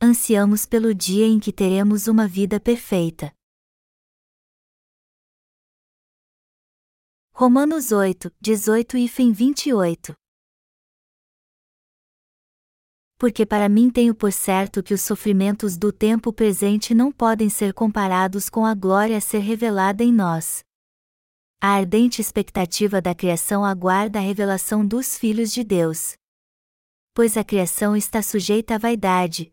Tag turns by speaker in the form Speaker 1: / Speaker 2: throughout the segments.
Speaker 1: ansiamos pelo dia em que teremos uma vida perfeita. Romanos 8, 18 e fim 28 Porque para mim tenho por certo que os sofrimentos do tempo presente não podem ser comparados com a glória a ser revelada em nós. A ardente expectativa da criação aguarda a revelação dos filhos de Deus. Pois a criação está sujeita à vaidade,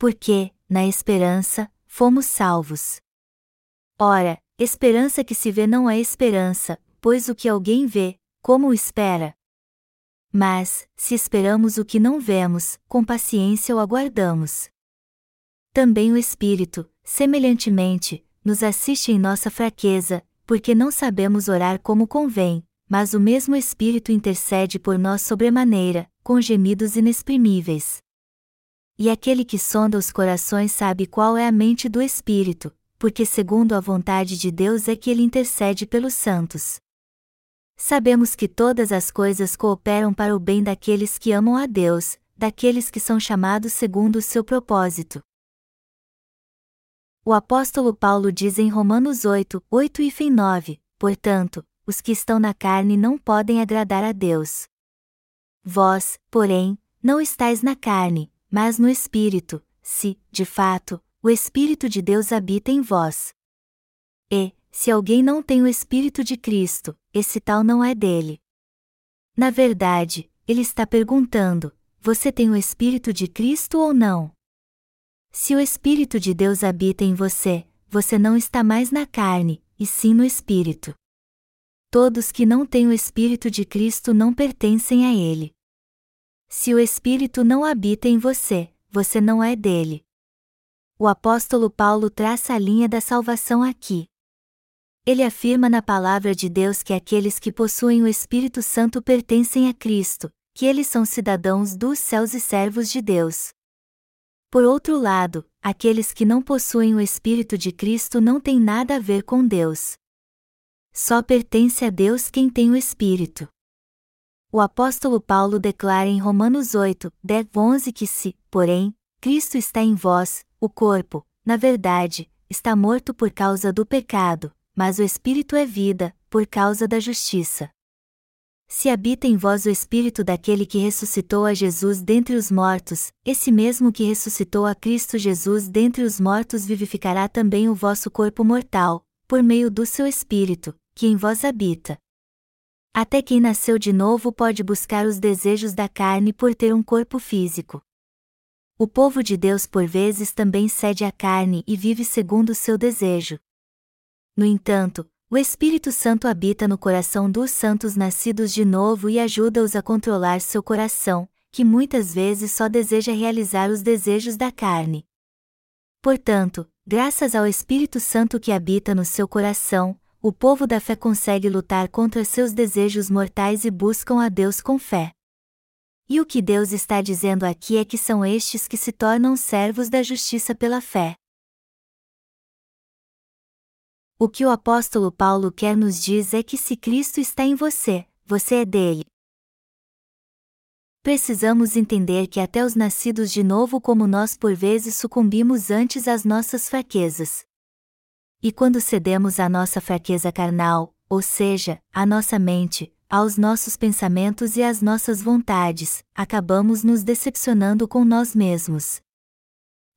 Speaker 1: Porque, na esperança, fomos salvos. Ora, esperança que se vê não é esperança, pois o que alguém vê, como o espera? Mas, se esperamos o que não vemos, com paciência o aguardamos. Também o Espírito, semelhantemente, nos assiste em nossa fraqueza, porque não sabemos orar como convém, mas o mesmo Espírito intercede por nós sobremaneira, com gemidos inexprimíveis. E aquele que sonda os corações sabe qual é a mente do Espírito, porque segundo a vontade de Deus é que ele intercede pelos santos. Sabemos que todas as coisas cooperam para o bem daqueles que amam a Deus, daqueles que são chamados segundo o seu propósito. O apóstolo Paulo diz em Romanos 8, 8 e fim 9, portanto, os que estão na carne não podem agradar a Deus. Vós, porém, não estáis na carne, mas no Espírito, se, de fato, o Espírito de Deus habita em vós. E, se alguém não tem o Espírito de Cristo, esse tal não é dele. Na verdade, ele está perguntando: você tem o Espírito de Cristo ou não? Se o Espírito de Deus habita em você, você não está mais na carne, e sim no Espírito. Todos que não têm o Espírito de Cristo não pertencem a Ele. Se o Espírito não habita em você, você não é dele. O apóstolo Paulo traça a linha da salvação aqui. Ele afirma na palavra de Deus que aqueles que possuem o Espírito Santo pertencem a Cristo, que eles são cidadãos dos céus e servos de Deus. Por outro lado, aqueles que não possuem o Espírito de Cristo não têm nada a ver com Deus. Só pertence a Deus quem tem o Espírito. O apóstolo Paulo declara em Romanos 8, 10, 11 que se, porém, Cristo está em vós, o corpo, na verdade, está morto por causa do pecado, mas o Espírito é vida, por causa da justiça. Se habita em vós o Espírito daquele que ressuscitou a Jesus dentre os mortos, esse mesmo que ressuscitou a Cristo Jesus dentre os mortos vivificará também o vosso corpo mortal, por meio do seu Espírito, que em vós habita. Até quem nasceu de novo pode buscar os desejos da carne por ter um corpo físico. O povo de Deus por vezes também cede à carne e vive segundo o seu desejo. No entanto, o Espírito Santo habita no coração dos santos nascidos de novo e ajuda-os a controlar seu coração, que muitas vezes só deseja realizar os desejos da carne. Portanto, graças ao Espírito Santo que habita no seu coração, o povo da fé consegue lutar contra seus desejos mortais e buscam a Deus com fé. E o que Deus está dizendo aqui é que são estes que se tornam servos da justiça pela fé. O que o apóstolo Paulo quer nos diz é que se Cristo está em você, você é dele. Precisamos entender que até os nascidos de novo como nós por vezes sucumbimos antes às nossas fraquezas. E quando cedemos à nossa fraqueza carnal, ou seja, à nossa mente, aos nossos pensamentos e às nossas vontades, acabamos nos decepcionando com nós mesmos.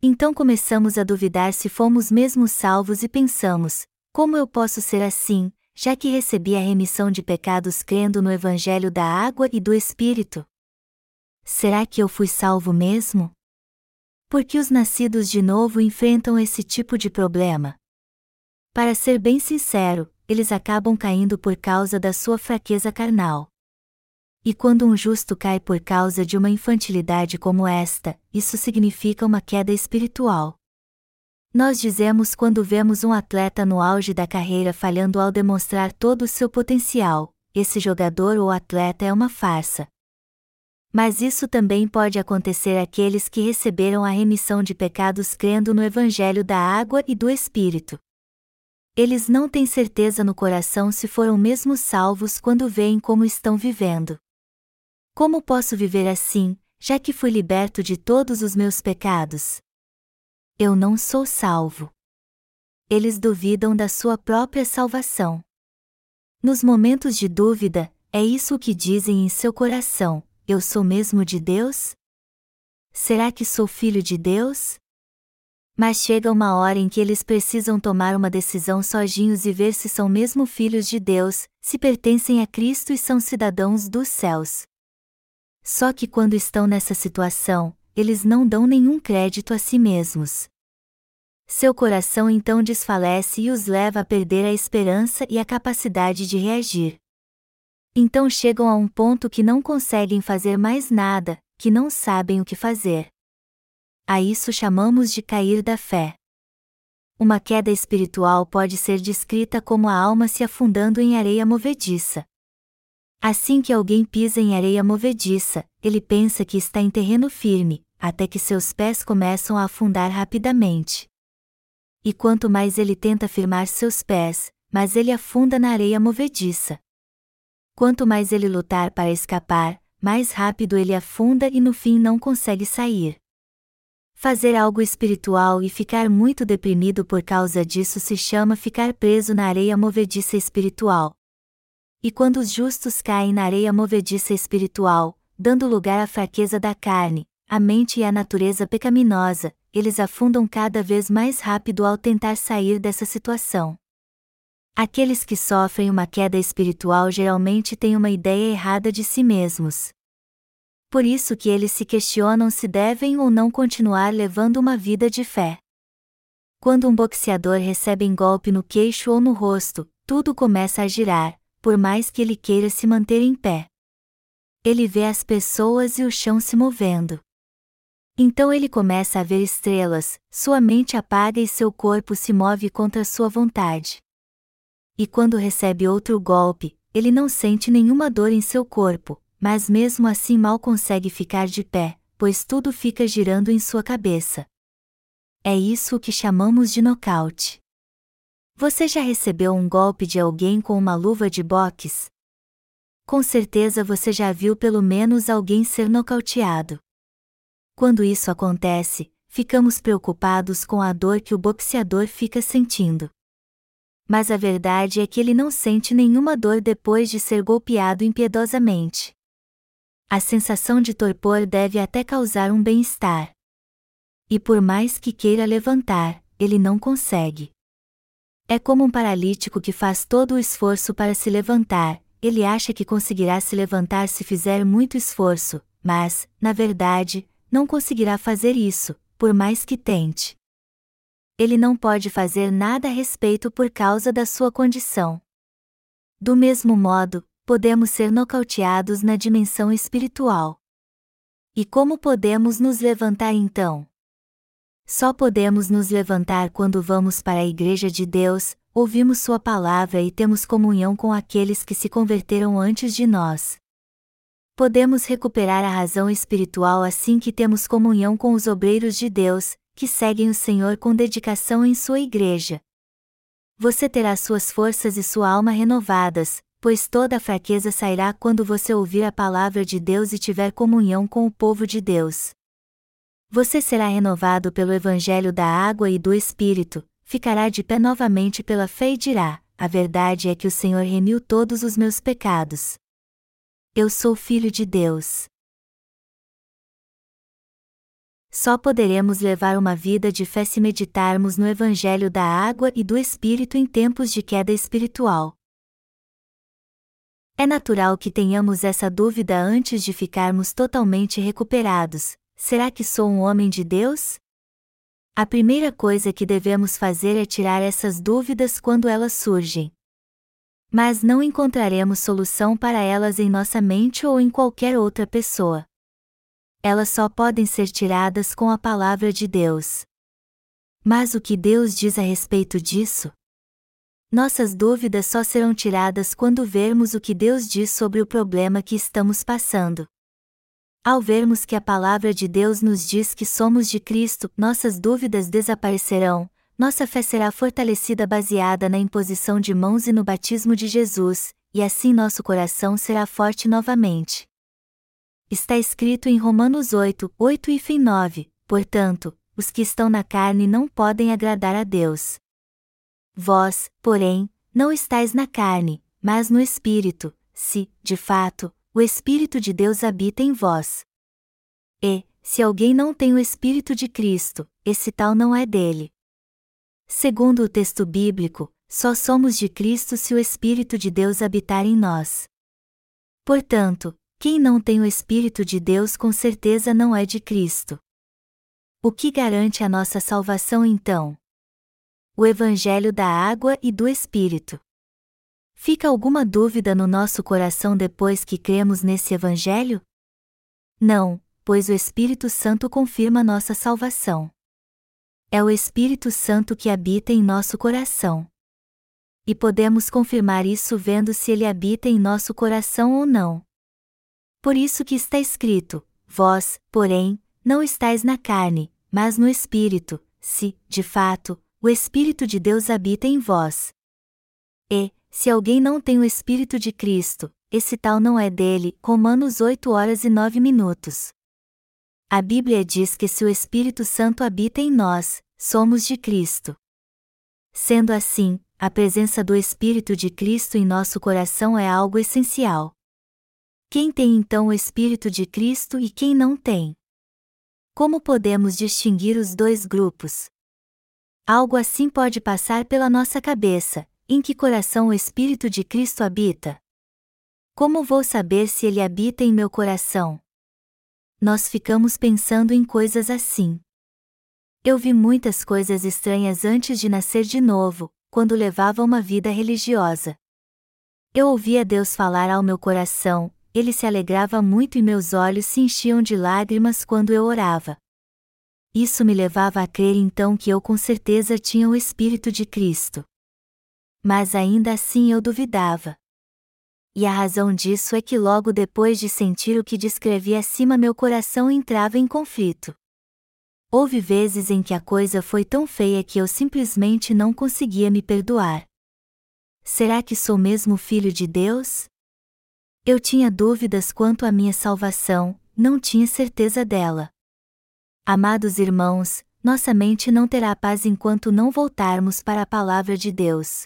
Speaker 1: Então começamos a duvidar se fomos mesmo salvos e pensamos: como eu posso ser assim, já que recebi a remissão de pecados crendo no Evangelho da água e do Espírito? Será que eu fui salvo mesmo? Porque os nascidos de novo enfrentam esse tipo de problema. Para ser bem sincero, eles acabam caindo por causa da sua fraqueza carnal. E quando um justo cai por causa de uma infantilidade como esta, isso significa uma queda espiritual. Nós dizemos quando vemos um atleta no auge da carreira falhando ao demonstrar todo o seu potencial: esse jogador ou atleta é uma farsa. Mas isso também pode acontecer àqueles que receberam a remissão de pecados crendo no Evangelho da água e do Espírito. Eles não têm certeza no coração se foram mesmo salvos quando veem como estão vivendo. Como posso viver assim, já que fui liberto de todos os meus pecados? Eu não sou salvo. Eles duvidam da sua própria salvação. Nos momentos de dúvida, é isso o que dizem em seu coração: eu sou mesmo de Deus? Será que sou filho de Deus? Mas chega uma hora em que eles precisam tomar uma decisão sozinhos e ver se são mesmo filhos de Deus, se pertencem a Cristo e são cidadãos dos céus. Só que quando estão nessa situação, eles não dão nenhum crédito a si mesmos. Seu coração então desfalece e os leva a perder a esperança e a capacidade de reagir. Então chegam a um ponto que não conseguem fazer mais nada, que não sabem o que fazer. A isso chamamos de cair da fé. Uma queda espiritual pode ser descrita como a alma se afundando em areia movediça. Assim que alguém pisa em areia movediça, ele pensa que está em terreno firme, até que seus pés começam a afundar rapidamente. E quanto mais ele tenta firmar seus pés, mais ele afunda na areia movediça. Quanto mais ele lutar para escapar, mais rápido ele afunda e no fim não consegue sair. Fazer algo espiritual e ficar muito deprimido por causa disso se chama ficar preso na areia movediça espiritual. E quando os justos caem na areia movediça espiritual, dando lugar à fraqueza da carne, a mente e à natureza pecaminosa, eles afundam cada vez mais rápido ao tentar sair dessa situação. Aqueles que sofrem uma queda espiritual geralmente têm uma ideia errada de si mesmos. Por isso que eles se questionam se devem ou não continuar levando uma vida de fé. Quando um boxeador recebe um golpe no queixo ou no rosto, tudo começa a girar, por mais que ele queira se manter em pé. Ele vê as pessoas e o chão se movendo. Então ele começa a ver estrelas, sua mente apaga e seu corpo se move contra sua vontade. E quando recebe outro golpe, ele não sente nenhuma dor em seu corpo, mas mesmo assim mal consegue ficar de pé, pois tudo fica girando em sua cabeça. É isso que chamamos de nocaute. Você já recebeu um golpe de alguém com uma luva de boxe? Com certeza você já viu pelo menos alguém ser nocauteado. Quando isso acontece, ficamos preocupados com a dor que o boxeador fica sentindo mas a verdade é que ele não sente nenhuma dor depois de ser golpeado impiedosamente. A sensação de torpor deve até causar um bem-estar. E por mais que queira levantar, ele não consegue. É como um paralítico que faz todo o esforço para se levantar, ele acha que conseguirá se levantar se fizer muito esforço, mas, na verdade, não conseguirá fazer isso, por mais que tente ele não pode fazer nada a respeito por causa da sua condição. Do mesmo modo, podemos ser nocauteados na dimensão espiritual. E como podemos nos levantar então? Só podemos nos levantar quando vamos para a Igreja de Deus, ouvimos Sua palavra e temos comunhão com aqueles que se converteram antes de nós. Podemos recuperar a razão espiritual assim que temos comunhão com os obreiros de Deus, que seguem o Senhor com dedicação em sua igreja. Você terá suas forças e sua alma renovadas, pois toda fraqueza sairá quando você ouvir a palavra de Deus e tiver comunhão com o povo de Deus. Você será renovado pelo Evangelho da água e do Espírito, ficará de pé novamente pela fé e dirá: A verdade é que o Senhor remiu todos os meus pecados. Eu sou filho de Deus. Só poderemos levar uma vida de fé se meditarmos no Evangelho da água e do Espírito em tempos de queda espiritual. É natural que tenhamos essa dúvida antes de ficarmos totalmente recuperados: será que sou um homem de Deus? A primeira coisa que devemos fazer é tirar essas dúvidas quando elas surgem. Mas não encontraremos solução para elas em nossa mente ou em qualquer outra pessoa. Elas só podem ser tiradas com a palavra de Deus. Mas o que Deus diz a respeito disso? Nossas dúvidas só serão tiradas quando vermos o que Deus diz sobre o problema que estamos passando. Ao vermos que a palavra de Deus nos diz que somos de Cristo, nossas dúvidas desaparecerão, nossa fé será fortalecida baseada na imposição de mãos e no batismo de Jesus, e assim nosso coração será forte novamente. Está escrito em Romanos 8, 8 e fim 9, portanto, os que estão na carne não podem agradar a Deus. Vós, porém, não estáis na carne, mas no Espírito, se, de fato, o Espírito de Deus habita em vós. E, se alguém não tem o Espírito de Cristo, esse tal não é dele. Segundo o texto bíblico, só somos de Cristo se o Espírito de Deus habitar em nós. Portanto, quem não tem o Espírito de Deus com certeza não é de Cristo. O que garante a nossa salvação então? O Evangelho da Água e do Espírito. Fica alguma dúvida no nosso coração depois que cremos nesse Evangelho? Não, pois o Espírito Santo confirma nossa salvação. É o Espírito Santo que habita em nosso coração. E podemos confirmar isso vendo se ele habita em nosso coração ou não. Por isso que está escrito: Vós, porém, não estáis na carne, mas no Espírito, se, de fato, o Espírito de Deus habita em vós. E, se alguém não tem o Espírito de Cristo, esse tal não é dele. Romanos 8 horas e 9 minutos. A Bíblia diz que se o Espírito Santo habita em nós, somos de Cristo. Sendo assim, a presença do Espírito de Cristo em nosso coração é algo essencial. Quem tem então o Espírito de Cristo e quem não tem? Como podemos distinguir os dois grupos? Algo assim pode passar pela nossa cabeça, em que coração o Espírito de Cristo habita? Como vou saber se ele habita em meu coração? Nós ficamos pensando em coisas assim. Eu vi muitas coisas estranhas antes de nascer de novo, quando levava uma vida religiosa. Eu ouvia Deus falar ao meu coração, ele se alegrava muito e meus olhos se enchiam de lágrimas quando eu orava. Isso me levava a crer então que eu com certeza tinha o Espírito de Cristo mas ainda assim eu duvidava. E a razão disso é que logo depois de sentir o que descrevi acima meu coração entrava em conflito. Houve vezes em que a coisa foi tão feia que eu simplesmente não conseguia me perdoar. Será que sou mesmo filho de Deus? Eu tinha dúvidas quanto à minha salvação, não tinha certeza dela. Amados irmãos, nossa mente não terá paz enquanto não voltarmos para a palavra de Deus.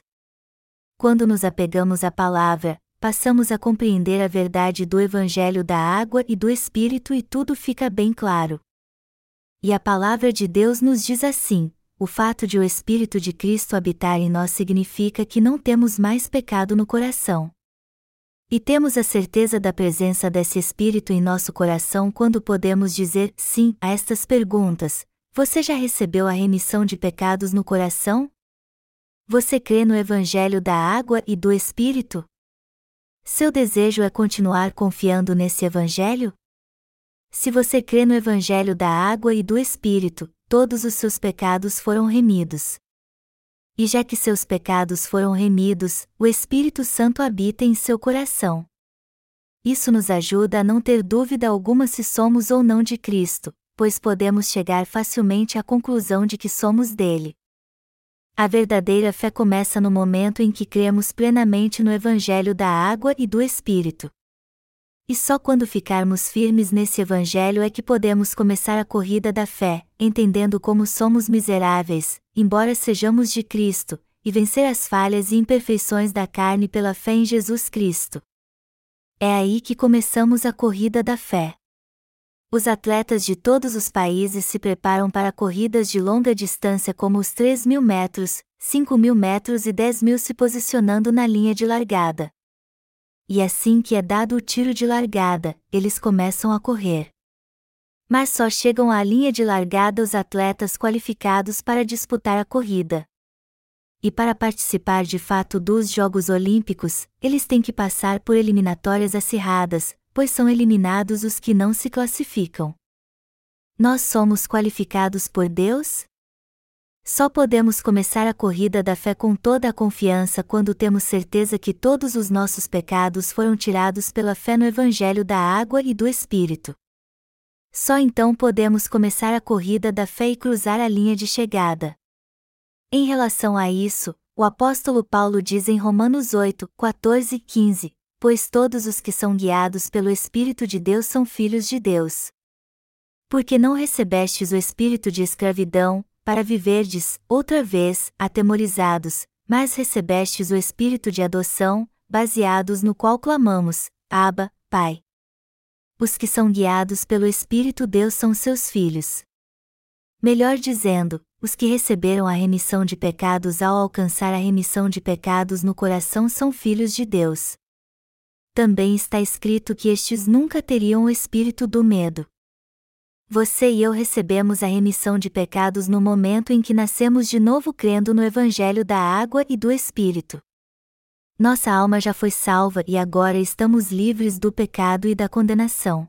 Speaker 1: Quando nos apegamos à palavra, passamos a compreender a verdade do Evangelho da água e do Espírito e tudo fica bem claro. E a palavra de Deus nos diz assim: o fato de o Espírito de Cristo habitar em nós significa que não temos mais pecado no coração. E temos a certeza da presença desse Espírito em nosso coração quando podemos dizer sim a estas perguntas: Você já recebeu a remissão de pecados no coração? Você crê no Evangelho da água e do Espírito? Seu desejo é continuar confiando nesse Evangelho? Se você crê no Evangelho da água e do Espírito, todos os seus pecados foram remidos. E já que seus pecados foram remidos, o Espírito Santo habita em seu coração. Isso nos ajuda a não ter dúvida alguma se somos ou não de Cristo, pois podemos chegar facilmente à conclusão de que somos dele. A verdadeira fé começa no momento em que cremos plenamente no Evangelho da água e do Espírito. E só quando ficarmos firmes nesse Evangelho é que podemos começar a corrida da fé, entendendo como somos miseráveis, embora sejamos de Cristo, e vencer as falhas e imperfeições da carne pela fé em Jesus Cristo. É aí que começamos a corrida da fé. Os atletas de todos os países se preparam para corridas de longa distância como os 3 mil metros, 5 mil metros e 10 mil se posicionando na linha de largada. E assim que é dado o tiro de largada, eles começam a correr. Mas só chegam à linha de largada os atletas qualificados para disputar a corrida. E para participar de fato dos Jogos Olímpicos, eles têm que passar por eliminatórias acirradas, pois são eliminados os que não se classificam. Nós somos qualificados por Deus? Só podemos começar a corrida da fé com toda a confiança quando temos certeza que todos os nossos pecados foram tirados pela fé no Evangelho da água e do Espírito. Só então podemos começar a corrida da fé e cruzar a linha de chegada. Em relação a isso, o apóstolo Paulo diz em Romanos 8, 14 e 15: Pois todos os que são guiados pelo Espírito de Deus são filhos de Deus. Porque não recebestes o espírito de escravidão, para viverdes, outra vez, atemorizados, mas recebestes o espírito de adoção, baseados no qual clamamos: Abba, Pai. Os que são guiados pelo Espírito Deus são seus filhos. Melhor dizendo, os que receberam a remissão de pecados ao alcançar a remissão de pecados no coração são filhos de Deus. Também está escrito que estes nunca teriam o espírito do medo. Você e eu recebemos a remissão de pecados no momento em que nascemos de novo crendo no Evangelho da água e do Espírito. Nossa alma já foi salva e agora estamos livres do pecado e da condenação.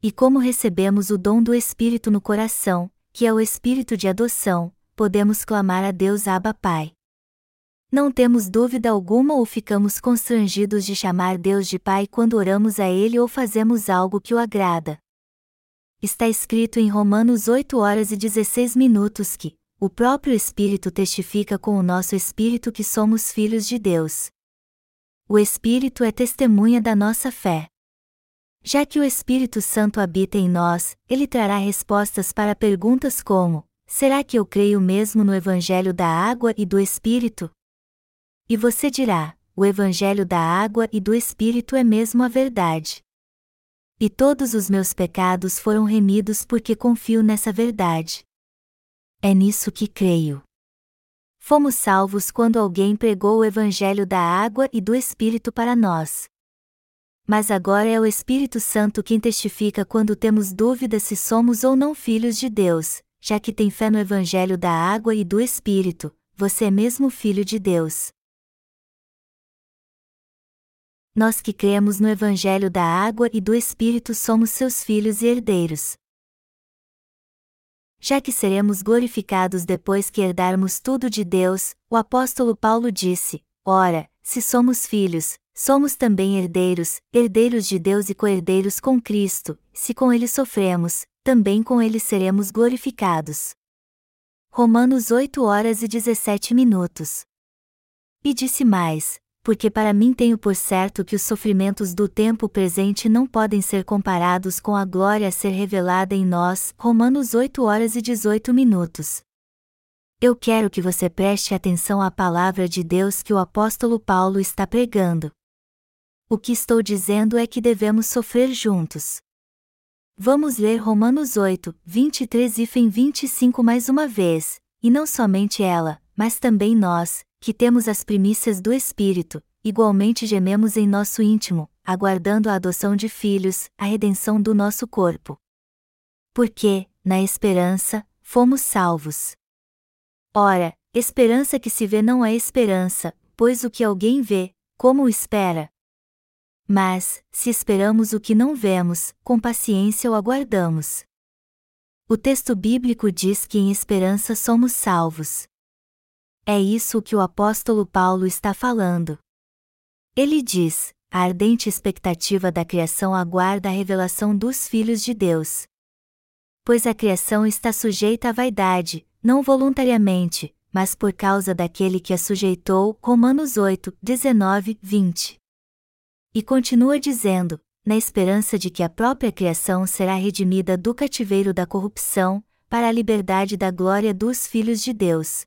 Speaker 1: E como recebemos o dom do Espírito no coração, que é o Espírito de adoção, podemos clamar a Deus Abba Pai. Não temos dúvida alguma ou ficamos constrangidos de chamar Deus de Pai quando oramos a Ele ou fazemos algo que o agrada está escrito em Romanos 8 horas e 16 minutos que, o próprio Espírito testifica com o nosso espírito que somos filhos de Deus. O Espírito é testemunha da nossa fé. Já que o Espírito Santo habita em nós, ele trará respostas para perguntas como: Será que eu creio mesmo no Evangelho da água e do Espírito? E você dirá: O Evangelho da água e do Espírito é mesmo a verdade. E todos os meus pecados foram remidos porque confio nessa verdade. É nisso que creio. Fomos salvos quando alguém pregou o Evangelho da água e do Espírito para nós. Mas agora é o Espírito Santo quem testifica quando temos dúvidas se somos ou não filhos de Deus, já que tem fé no Evangelho da água e do Espírito, você é mesmo filho de Deus. Nós que cremos no Evangelho da água e do Espírito somos seus filhos e herdeiros. Já que seremos glorificados depois que herdarmos tudo de Deus, o apóstolo Paulo disse: Ora, se somos filhos, somos também herdeiros, herdeiros de Deus e co-herdeiros com Cristo, se com ele sofremos, também com ele seremos glorificados. Romanos 8 horas e 17 minutos. E disse mais: porque para mim tenho por certo que os sofrimentos do tempo presente não podem ser comparados com a glória a ser revelada em nós. Romanos 8 horas e 18 minutos. Eu quero que você preste atenção à palavra de Deus que o apóstolo Paulo está pregando. O que estou dizendo é que devemos sofrer juntos. Vamos ler Romanos 8, 23 e 25 mais uma vez, e não somente ela, mas também nós, que temos as primícias do Espírito, igualmente gememos em nosso íntimo, aguardando a adoção de filhos, a redenção do nosso corpo. Porque, na esperança, fomos salvos. Ora, esperança que se vê não é esperança, pois o que alguém vê, como o espera? Mas, se esperamos o que não vemos, com paciência o aguardamos. O texto bíblico diz que em esperança somos salvos. É isso que o apóstolo Paulo está falando. Ele diz: a ardente expectativa da criação aguarda a revelação dos filhos de Deus. Pois a criação está sujeita à vaidade, não voluntariamente, mas por causa daquele que a sujeitou. Romanos 8, 19, 20. E continua dizendo: na esperança de que a própria criação será redimida do cativeiro da corrupção, para a liberdade da glória dos filhos de Deus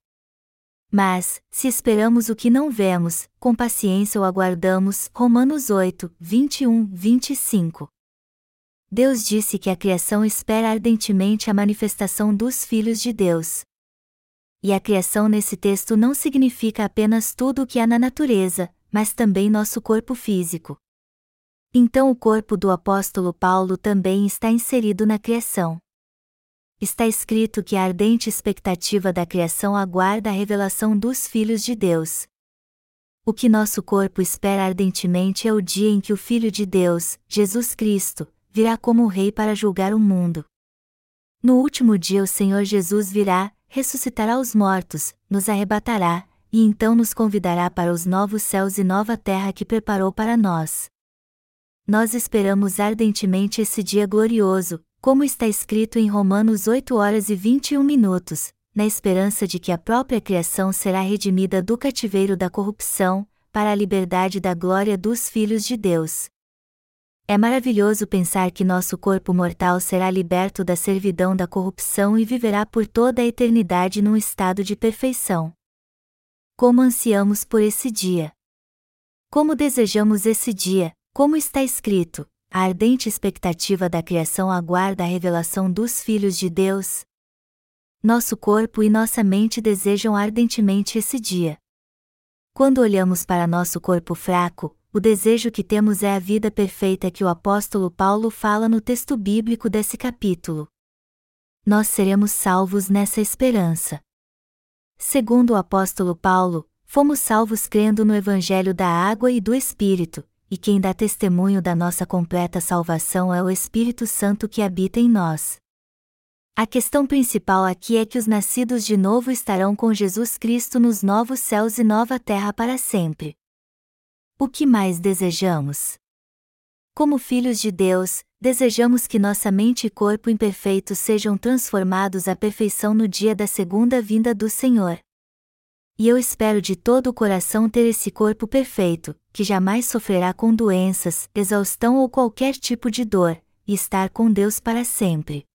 Speaker 1: Mas, se esperamos o que não vemos, com paciência o aguardamos. Romanos 8, 21, 25. Deus disse que a criação espera ardentemente a manifestação dos filhos de Deus. E a criação nesse texto não significa apenas tudo o que há na natureza, mas também nosso corpo físico. Então o corpo do apóstolo Paulo também está inserido na criação está escrito que a ardente expectativa da criação aguarda a revelação dos filhos de Deus. O que nosso corpo espera ardentemente é o dia em que o Filho de Deus, Jesus Cristo, virá como Rei para julgar o mundo. No último dia o Senhor Jesus virá, ressuscitará os mortos, nos arrebatará, e então nos convidará para os novos céus e nova terra que preparou para nós. Nós esperamos ardentemente esse dia glorioso, como está escrito em Romanos 8 horas e 21 minutos, na esperança de que a própria criação será redimida do cativeiro da corrupção, para a liberdade da glória dos filhos de Deus. É maravilhoso pensar que nosso corpo mortal será liberto da servidão da corrupção e viverá por toda a eternidade num estado de perfeição. Como ansiamos por esse dia! Como desejamos esse dia, como está escrito, a ardente expectativa da criação aguarda a revelação dos filhos de Deus. Nosso corpo e nossa mente desejam ardentemente esse dia. Quando olhamos para nosso corpo fraco, o desejo que temos é a vida perfeita que o apóstolo Paulo fala no texto bíblico desse capítulo. Nós seremos salvos nessa esperança. Segundo o apóstolo Paulo, fomos salvos crendo no Evangelho da água e do Espírito, e quem dá testemunho da nossa completa salvação é o Espírito Santo que habita em nós. A questão principal aqui é que os nascidos de novo estarão com Jesus Cristo nos novos céus e nova terra para sempre. O que mais desejamos? Como filhos de Deus, desejamos que nossa mente e corpo imperfeitos sejam transformados à perfeição no dia da segunda vinda do Senhor e eu espero de todo o coração ter esse corpo perfeito, que jamais sofrerá com doenças, exaustão ou qualquer tipo de dor, e estar com Deus para sempre.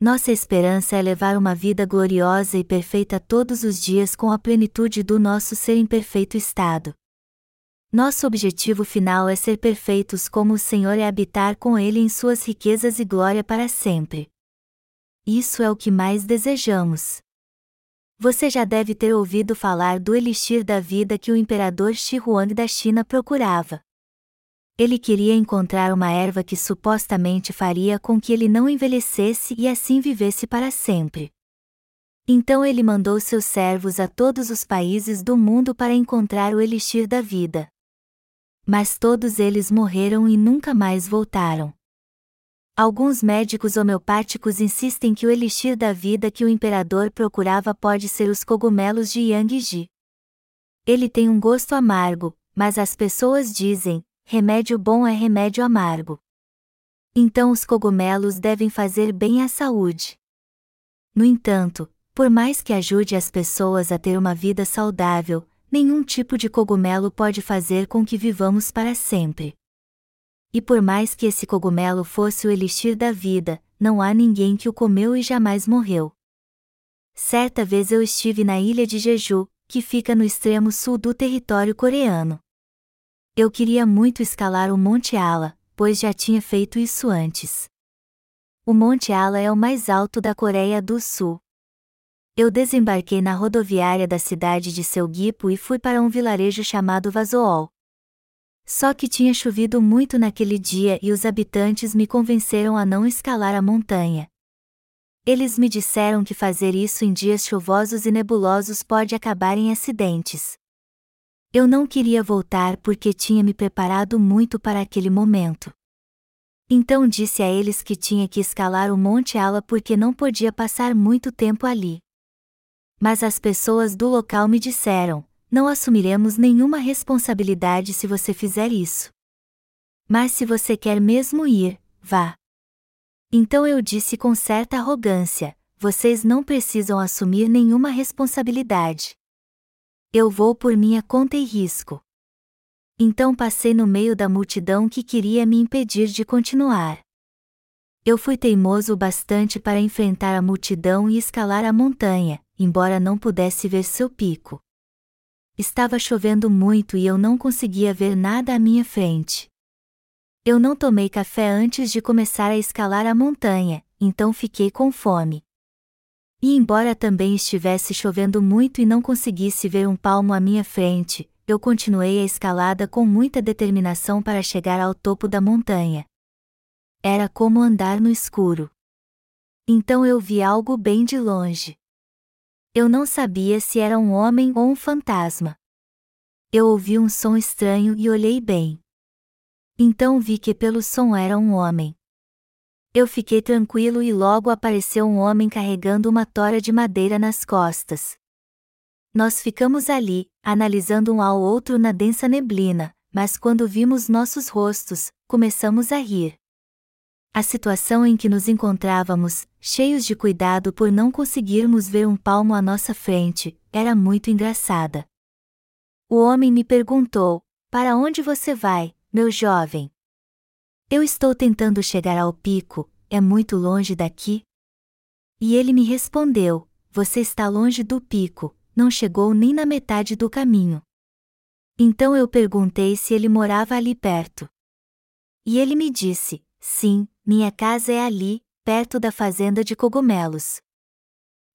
Speaker 1: Nossa esperança é levar uma vida gloriosa e perfeita todos os dias com a plenitude do nosso ser em perfeito estado. Nosso objetivo final é ser perfeitos como o Senhor e habitar com Ele em suas riquezas e glória para sempre. Isso é o que mais desejamos. Você já deve ter ouvido falar do elixir da vida que o imperador Shi Huang da China procurava. Ele queria encontrar uma erva que supostamente faria com que ele não envelhecesse e assim vivesse para sempre. Então ele mandou seus servos a todos os países do mundo para encontrar o elixir da vida. Mas todos eles morreram e nunca mais voltaram. Alguns médicos homeopáticos insistem que o elixir da vida que o imperador procurava pode ser os cogumelos de Yangji. Ele tem um gosto amargo, mas as pessoas dizem: remédio bom é remédio amargo. Então os cogumelos devem fazer bem à saúde. No entanto, por mais que ajude as pessoas a ter uma vida saudável, nenhum tipo de cogumelo pode fazer com que vivamos para sempre. E por mais que esse cogumelo fosse o elixir da vida, não há ninguém que o comeu e jamais morreu. Certa vez eu estive na ilha de Jeju, que fica no extremo sul do território coreano. Eu queria muito escalar o Monte Ala, pois já tinha feito isso antes. O Monte Ala é o mais alto da Coreia do Sul. Eu desembarquei na rodoviária da cidade de Seogipo e fui para um vilarejo chamado Vasool. Só que tinha chovido muito naquele dia e os habitantes me convenceram a não escalar a montanha. Eles me disseram que fazer isso em dias chuvosos e nebulosos pode acabar em acidentes. Eu não queria voltar porque tinha me preparado muito para aquele momento. Então disse a eles que tinha que escalar o Monte Ala porque não podia passar muito tempo ali. Mas as pessoas do local me disseram: não assumiremos nenhuma responsabilidade se você fizer isso. Mas se você quer mesmo ir, vá. Então eu disse com certa arrogância: vocês não precisam assumir nenhuma responsabilidade. Eu vou por minha conta e risco. Então passei no meio da multidão que queria me impedir de continuar. Eu fui teimoso o bastante para enfrentar a multidão e escalar a montanha, embora não pudesse ver seu pico. Estava chovendo muito e eu não conseguia ver nada à minha frente. Eu não tomei café antes de começar a escalar a montanha, então fiquei com fome. E embora também estivesse chovendo muito e não conseguisse ver um palmo à minha frente, eu continuei a escalada com muita determinação para chegar ao topo da montanha. Era como andar no escuro. Então eu vi algo bem de longe. Eu não sabia se era um homem ou um fantasma. Eu ouvi um som estranho e olhei bem. Então vi que pelo som era um homem. Eu fiquei tranquilo e logo apareceu um homem carregando uma tora de madeira nas costas. Nós ficamos ali, analisando um ao outro na densa neblina, mas quando vimos nossos rostos, começamos a rir. A situação em que nos encontrávamos, cheios de cuidado por não conseguirmos ver um palmo à nossa frente, era muito engraçada. O homem me perguntou: Para onde você vai, meu jovem? Eu estou tentando chegar ao pico, é muito longe daqui? E ele me respondeu: Você está longe do pico, não chegou nem na metade do caminho. Então eu perguntei se ele morava ali perto. E ele me disse: Sim, minha casa é ali, perto da fazenda de cogumelos.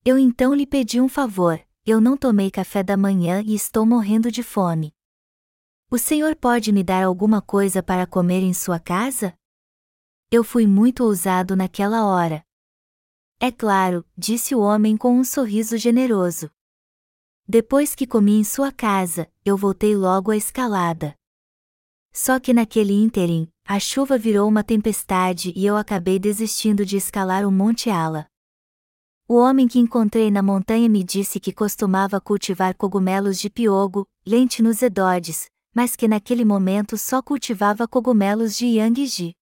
Speaker 1: Eu então lhe pedi um favor: eu não tomei café da manhã e estou morrendo de fome. O senhor pode me dar alguma coisa para comer em sua casa? Eu fui muito ousado naquela hora. É claro, disse o homem com um sorriso generoso. Depois que comi em sua casa, eu voltei logo à escalada. Só que naquele ínterim, a chuva virou uma tempestade e eu acabei desistindo de escalar o Monte Ala. O homem que encontrei na montanha me disse que costumava cultivar cogumelos de piogo, lente nos edodes, mas que naquele momento só cultivava cogumelos de Yangji.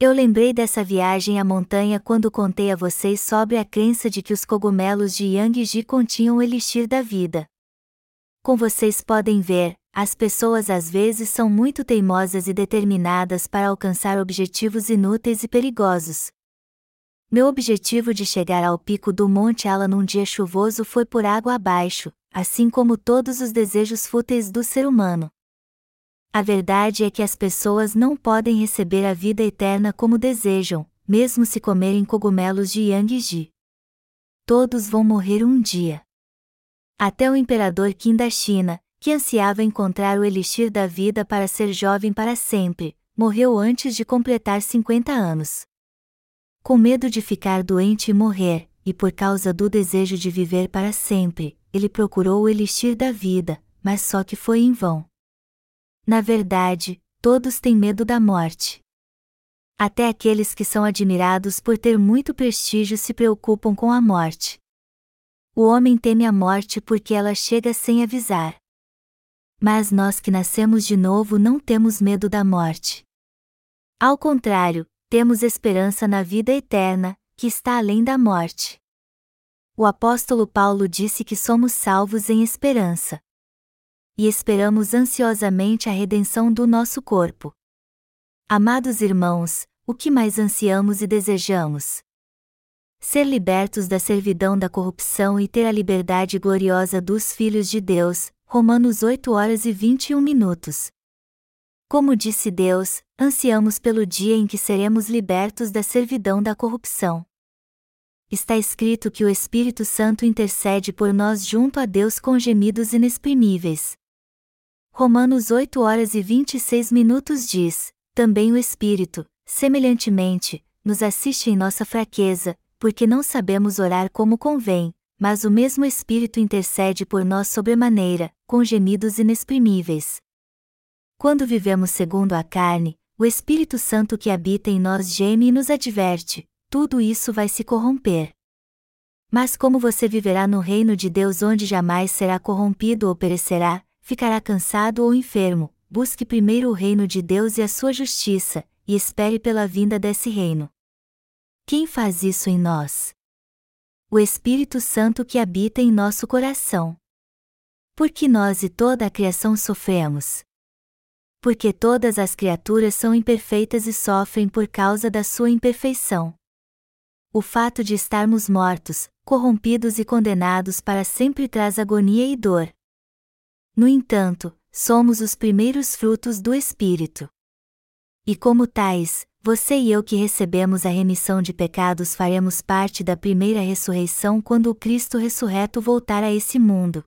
Speaker 1: Eu lembrei dessa viagem à montanha quando contei a vocês sobre a crença de que os cogumelos de Yangji continham o elixir da vida. Como vocês podem ver, as pessoas às vezes são muito teimosas e determinadas para alcançar objetivos inúteis e perigosos. Meu objetivo de chegar ao pico do Monte Ala num dia chuvoso foi por água abaixo, assim como todos os desejos fúteis do ser humano. A verdade é que as pessoas não podem receber a vida eterna como desejam, mesmo se comerem cogumelos de Yang Todos vão morrer um dia. Até o imperador Qin da China, que ansiava encontrar o elixir da vida para ser jovem para sempre, morreu antes de completar 50 anos. Com medo de ficar doente e morrer, e por causa do desejo de viver para sempre, ele procurou o elixir da vida, mas só que foi em vão. Na verdade, todos têm medo da morte. Até aqueles que são admirados por ter muito prestígio se preocupam com a morte. O homem teme a morte porque ela chega sem avisar. Mas nós que nascemos de novo não temos medo da morte. Ao contrário, temos esperança na vida eterna, que está além da morte o apóstolo Paulo disse que somos salvos em esperança. E esperamos ansiosamente a redenção do nosso corpo. Amados irmãos, o que mais ansiamos e desejamos? Ser libertos da servidão da corrupção e ter a liberdade gloriosa dos filhos de Deus. Romanos 8 horas e 21 minutos. Como disse Deus, ansiamos pelo dia em que seremos libertos da servidão da corrupção está escrito que o Espírito Santo intercede por nós junto a Deus com gemidos inexprimíveis. Romanos 8 horas e 26 minutos diz: Também o Espírito, semelhantemente, nos assiste em nossa fraqueza, porque não sabemos orar como convém, mas o mesmo Espírito intercede por nós sobremaneira, com gemidos inexprimíveis. Quando vivemos segundo a carne, o Espírito Santo que habita em nós geme e nos adverte: tudo isso vai se corromper. Mas como você viverá no reino de Deus onde jamais será corrompido ou perecerá, ficará cansado ou enfermo, busque primeiro o reino de Deus e a sua justiça, e espere pela vinda desse reino. Quem faz isso em nós? O Espírito Santo que habita em nosso coração. Porque nós e toda a criação sofremos. Porque todas as criaturas são imperfeitas e sofrem por causa da sua imperfeição. O fato de estarmos mortos, corrompidos e condenados para sempre traz agonia e dor. No entanto, somos os primeiros frutos do Espírito. E como tais, você e eu que recebemos a remissão de pecados faremos parte da primeira ressurreição quando o Cristo ressurreto voltar a esse mundo.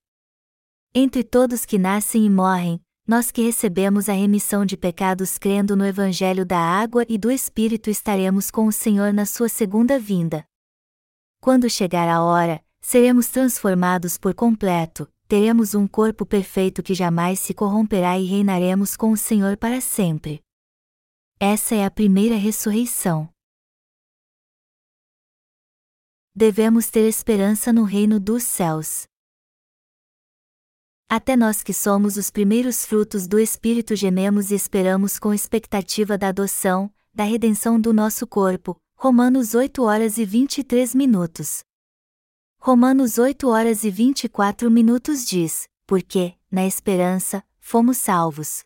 Speaker 1: Entre todos que nascem e morrem, nós que recebemos a remissão de pecados crendo no Evangelho da água e do Espírito estaremos com o Senhor na sua segunda vinda. Quando chegar a hora, seremos transformados por completo, teremos um corpo perfeito que jamais se corromperá e reinaremos com o Senhor para sempre. Essa é a primeira ressurreição. Devemos ter esperança no reino dos céus. Até nós que somos os primeiros frutos do Espírito gememos e esperamos com expectativa da adoção, da redenção do nosso corpo. Romanos 8 horas e 23 minutos. Romanos 8 horas e 24 minutos diz: Porque, na esperança, fomos salvos.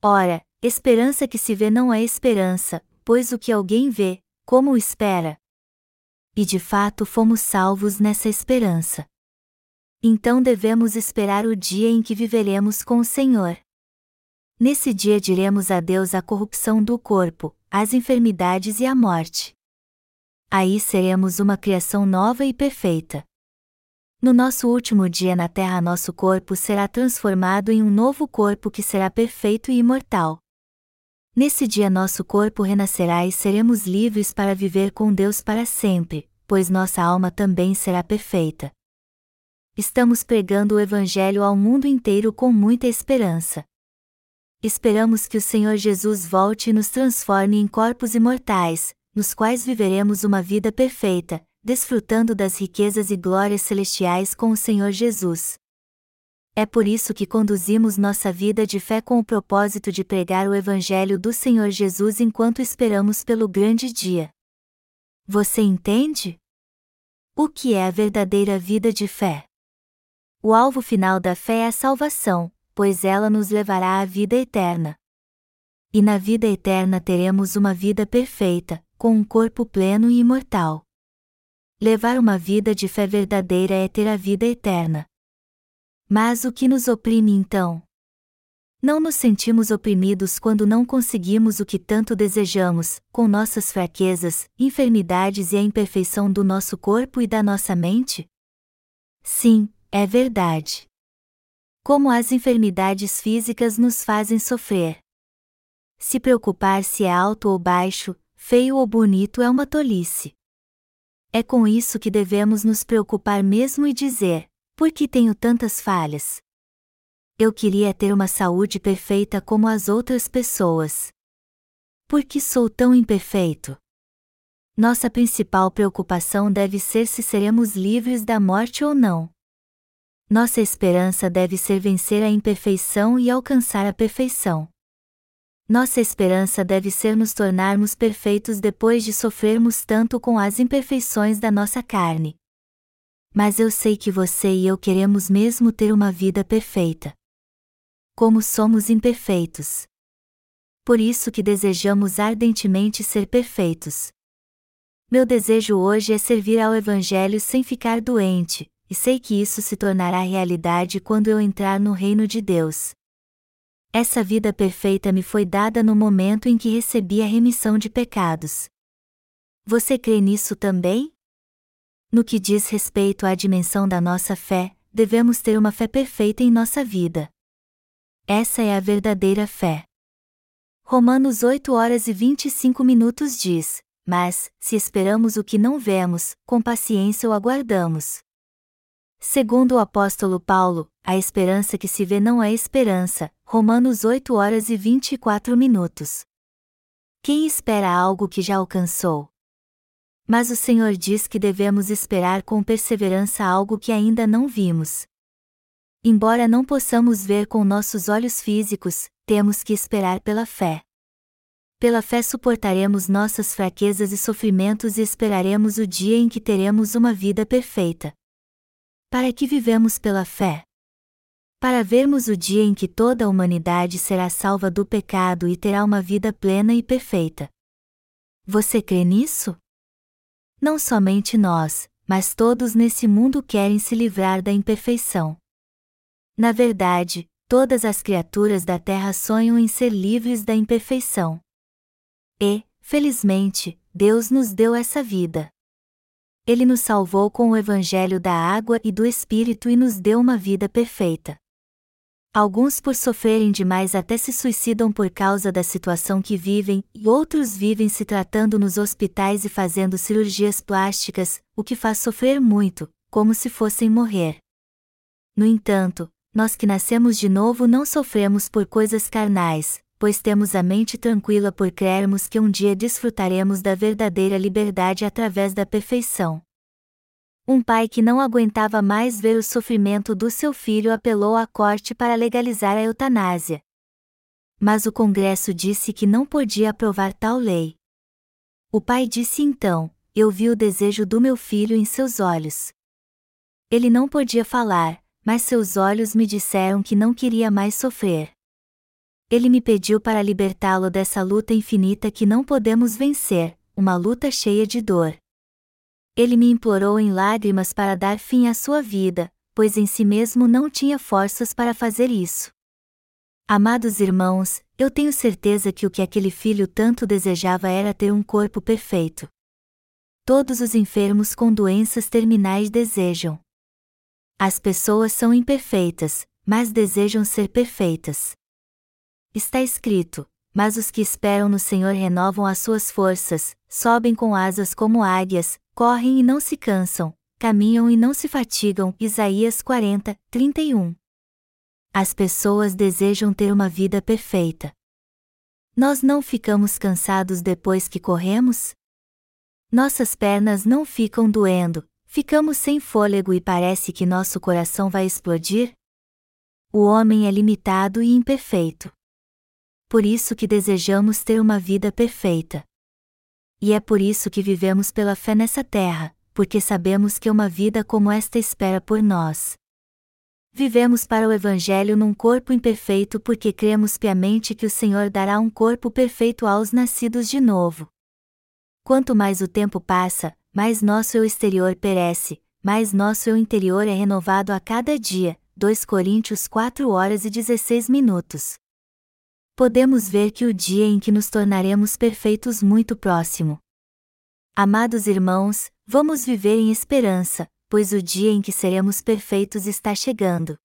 Speaker 1: Ora, Esperança que se vê não é esperança, pois o que alguém vê, como espera? E de fato fomos salvos nessa esperança. Então devemos esperar o dia em que viveremos com o Senhor. Nesse dia diremos adeus à corrupção do corpo, às enfermidades e à morte. Aí seremos uma criação nova e perfeita. No nosso último dia na terra, nosso corpo será transformado em um novo corpo que será perfeito e imortal. Nesse dia nosso corpo renascerá e seremos livres para viver com Deus para sempre, pois nossa alma também será perfeita. Estamos pregando o Evangelho ao mundo inteiro com muita esperança. Esperamos que o Senhor Jesus volte e nos transforme em corpos imortais, nos quais viveremos uma vida perfeita, desfrutando das riquezas e glórias celestiais com o Senhor Jesus. É por isso que conduzimos nossa vida de fé com o propósito de pregar o Evangelho do Senhor Jesus enquanto esperamos pelo grande dia. Você entende? O que é a verdadeira vida de fé? O alvo final da fé é a salvação, pois ela nos levará à vida eterna. E na vida eterna teremos uma vida perfeita, com um corpo pleno e imortal. Levar uma vida de fé verdadeira é ter a vida eterna. Mas o que nos oprime então? Não nos sentimos oprimidos quando não conseguimos o que tanto desejamos, com nossas fraquezas, enfermidades e a imperfeição do nosso corpo e da nossa mente? Sim, é verdade. Como as enfermidades físicas nos fazem sofrer. Se preocupar se é alto ou baixo, feio ou bonito é uma tolice. É com isso que devemos nos preocupar mesmo e dizer: por que tenho tantas falhas? Eu queria ter uma saúde perfeita como as outras pessoas. Por que sou tão imperfeito? Nossa principal preocupação deve ser se seremos livres da morte ou não. Nossa esperança deve ser vencer a imperfeição e alcançar a perfeição. Nossa esperança deve ser nos tornarmos perfeitos depois de sofrermos tanto com as imperfeições da nossa carne mas eu sei que você e eu queremos mesmo ter uma vida perfeita. Como somos imperfeitos. Por isso que desejamos ardentemente ser perfeitos. Meu desejo hoje é servir ao Evangelho sem ficar doente, e sei que isso se tornará realidade quando eu entrar no reino de Deus. Essa vida perfeita me foi dada no momento em que recebi a remissão de pecados. Você crê nisso também? No que diz respeito à dimensão da nossa fé, devemos ter uma fé perfeita em nossa vida. Essa é a verdadeira fé. Romanos 8 horas e 25 minutos diz: Mas, se esperamos o que não vemos, com paciência o aguardamos. Segundo o apóstolo Paulo, a esperança que se vê não é esperança. Romanos 8 horas e 24 minutos. Quem espera algo que já alcançou? Mas o Senhor diz que devemos esperar com perseverança algo que ainda não vimos. Embora não possamos ver com nossos olhos físicos, temos que esperar pela fé. Pela fé suportaremos nossas fraquezas e sofrimentos e esperaremos o dia em que teremos uma vida perfeita. Para que vivemos pela fé? Para vermos o dia em que toda a humanidade será salva do pecado e terá uma vida plena e perfeita. Você crê nisso? Não somente nós, mas todos nesse mundo querem se livrar da imperfeição. Na verdade, todas as criaturas da terra sonham em ser livres da imperfeição. E, felizmente, Deus nos deu essa vida. Ele nos salvou com o Evangelho da água e do Espírito e nos deu uma vida perfeita. Alguns, por sofrerem demais, até se suicidam por causa da situação que vivem, e outros vivem se tratando nos hospitais e fazendo cirurgias plásticas, o que faz sofrer muito, como se fossem morrer. No entanto, nós que nascemos de novo não sofremos por coisas carnais, pois temos a mente tranquila por crermos que um dia desfrutaremos da verdadeira liberdade através da perfeição. Um pai que não aguentava mais ver o sofrimento do seu filho apelou à corte para legalizar a eutanásia. Mas o Congresso disse que não podia aprovar tal lei. O pai disse então: Eu vi o desejo do meu filho em seus olhos. Ele não podia falar, mas seus olhos me disseram que não queria mais sofrer. Ele me pediu para libertá-lo dessa luta infinita que não podemos vencer, uma luta cheia de dor. Ele me implorou em lágrimas para dar fim à sua vida, pois em si mesmo não tinha forças para fazer isso. Amados irmãos, eu tenho certeza que o que aquele filho tanto desejava era ter um corpo perfeito. Todos os enfermos com doenças terminais desejam. As pessoas são imperfeitas, mas desejam ser perfeitas. Está escrito: Mas os que esperam no Senhor renovam as suas forças, sobem com asas como águias, correm e não se cansam, caminham e não se fatigam. Isaías 40, 31. As pessoas desejam ter uma vida perfeita. Nós não ficamos cansados depois que corremos? Nossas pernas não ficam doendo, ficamos sem fôlego e parece que nosso coração vai explodir? O homem é limitado e imperfeito. Por isso que desejamos ter uma vida perfeita e é por isso que vivemos pela fé nessa terra, porque sabemos que uma vida como esta espera por nós. Vivemos para o Evangelho num corpo imperfeito porque cremos piamente que o Senhor dará um corpo perfeito aos nascidos de novo. Quanto mais o tempo passa, mais nosso eu exterior perece, mais nosso eu interior é renovado a cada dia. 2 Coríntios 4 horas e 16 minutos podemos ver que o dia em que nos tornaremos perfeitos muito próximo. Amados irmãos, vamos viver em esperança, pois o dia em que seremos perfeitos está chegando.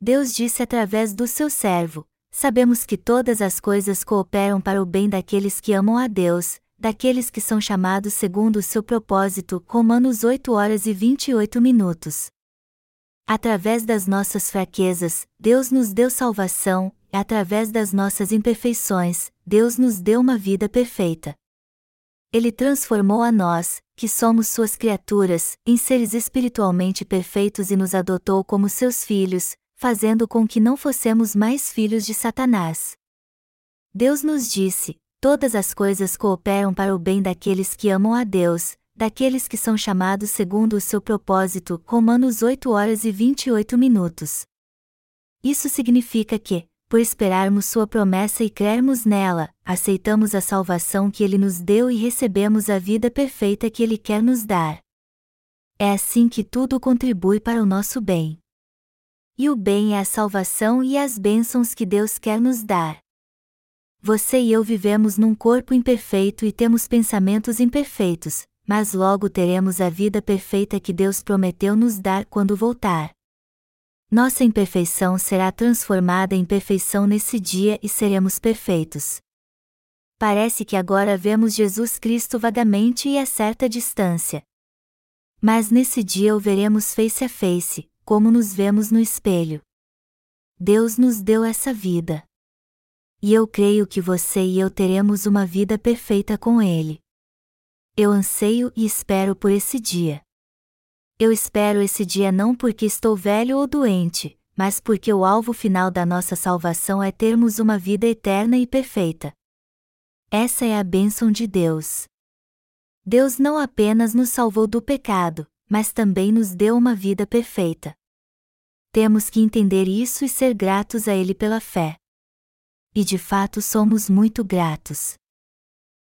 Speaker 1: Deus disse através do seu servo: Sabemos que todas as coisas cooperam para o bem daqueles que amam a Deus, daqueles que são chamados segundo o seu propósito. Romanos 8 horas e 28 minutos. Através das nossas fraquezas, Deus nos deu salvação, através das nossas imperfeições, Deus nos deu uma vida perfeita. Ele transformou a nós, que somos suas criaturas, em seres espiritualmente perfeitos e nos adotou como seus filhos, fazendo com que não fossemos mais filhos de Satanás. Deus nos disse: todas as coisas cooperam para o bem daqueles que amam a Deus, daqueles que são chamados segundo o seu propósito. Romanos 8 horas e 28 minutos. Isso significa que, por esperarmos Sua promessa e crermos nela, aceitamos a salvação que Ele nos deu e recebemos a vida perfeita que Ele quer nos dar. É assim que tudo contribui para o nosso bem. E o bem é a salvação e as bênçãos que Deus quer nos dar. Você e eu vivemos num corpo imperfeito e temos pensamentos imperfeitos, mas logo teremos a vida perfeita que Deus prometeu nos dar quando voltar nossa imperfeição será transformada em perfeição nesse dia e seremos perfeitos. Parece que agora vemos Jesus Cristo vagamente e a certa distância. Mas nesse dia o veremos face a face, como nos vemos no espelho. Deus nos deu essa vida. E eu creio que você e eu teremos uma vida perfeita com Ele. Eu anseio e espero por esse dia. Eu espero esse dia não porque estou velho ou doente, mas porque o alvo final da nossa salvação é termos uma vida eterna e perfeita. Essa é a bênção de Deus. Deus não apenas nos salvou do pecado, mas também nos deu uma vida perfeita. Temos que entender isso e ser gratos a Ele pela fé. E de fato somos muito gratos.